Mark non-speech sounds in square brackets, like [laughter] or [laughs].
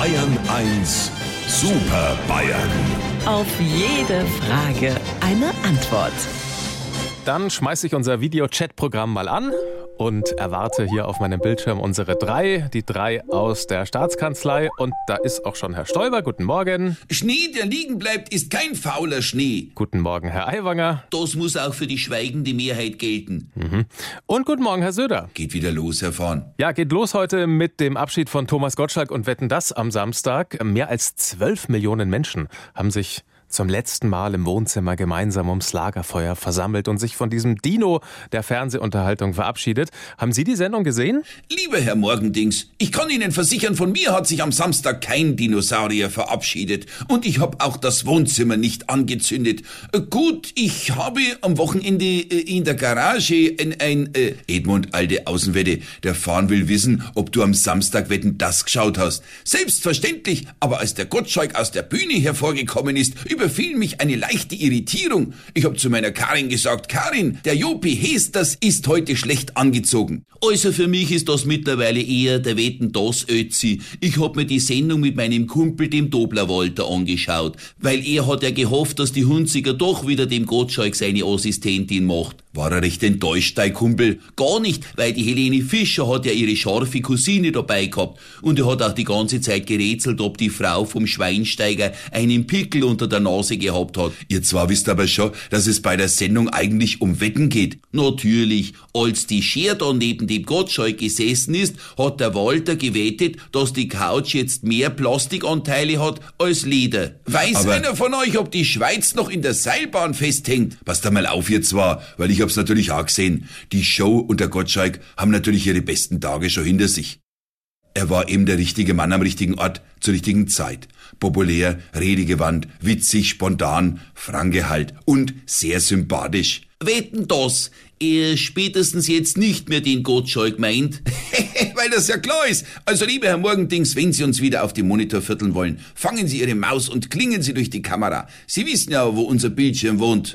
Bayern 1 Super Bayern. Auf jede Frage eine Antwort. Dann schmeiße ich unser Video-Chat-Programm mal an und erwarte hier auf meinem Bildschirm unsere drei, die drei aus der Staatskanzlei. Und da ist auch schon Herr Stoiber. Guten Morgen. Schnee, der liegen bleibt, ist kein fauler Schnee. Guten Morgen, Herr Aiwanger. Das muss auch für die schweigende Mehrheit gelten. Und guten Morgen, Herr Söder. Geht wieder los, Herr Vorn. Ja, geht los heute mit dem Abschied von Thomas Gottschalk und Wetten das am Samstag. Mehr als 12 Millionen Menschen haben sich zum letzten Mal im Wohnzimmer gemeinsam ums Lagerfeuer versammelt und sich von diesem Dino der Fernsehunterhaltung verabschiedet. Haben Sie die Sendung gesehen? Lieber Herr Morgendings, ich kann Ihnen versichern, von mir hat sich am Samstag kein Dinosaurier verabschiedet. Und ich habe auch das Wohnzimmer nicht angezündet. Äh, gut, ich habe am Wochenende äh, in der Garage ein, ein äh, Edmund, alte Außenwette, der Fahren will wissen, ob du am Samstag Wetten das geschaut hast. Selbstverständlich, aber als der Gottschalk aus der Bühne hervorgekommen ist, überfiel mich eine leichte Irritierung. Ich habe zu meiner Karin gesagt, Karin, der Jopi Hesters ist heute schlecht angezogen. Also für mich ist das mittlerweile eher der Wetten das Ötzi. Ich hab mir die Sendung mit meinem Kumpel, dem Dobler Walter, angeschaut, weil er hat ja gehofft, dass die Hunziger doch wieder dem Gottschalk seine Assistentin macht. War er recht enttäuscht, dein Kumpel? Gar nicht, weil die Helene Fischer hat ja ihre scharfe Cousine dabei gehabt und er hat auch die ganze Zeit gerätselt, ob die Frau vom Schweinsteiger einen Pickel unter der Nase gehabt hat. Ihr zwar wisst aber schon, dass es bei der Sendung eigentlich um Wetten geht. Natürlich, als die Scher da neben dem Gottschalk gesessen ist, hat der Walter gewettet, dass die Couch jetzt mehr Plastikanteile hat als Leder. Weiß Aber- einer von euch, ob die Schweiz noch in der Seilbahn festhängt? Passt da mal auf ihr zwar, weil ich hab's natürlich auch gesehen. Die Show und der Gottschalk haben natürlich ihre besten Tage schon hinter sich. Er war eben der richtige Mann am richtigen Ort zur richtigen Zeit. Populär, redegewandt, witzig, spontan, Franke halt und sehr sympathisch. Wetten das, er spätestens jetzt nicht mehr den Gottschalk meint? [laughs] Weil das ja klar ist. Also lieber Herr Morgendings, wenn Sie uns wieder auf dem Monitor vierteln wollen, fangen Sie Ihre Maus und klingen Sie durch die Kamera. Sie wissen ja, wo unser Bildschirm wohnt.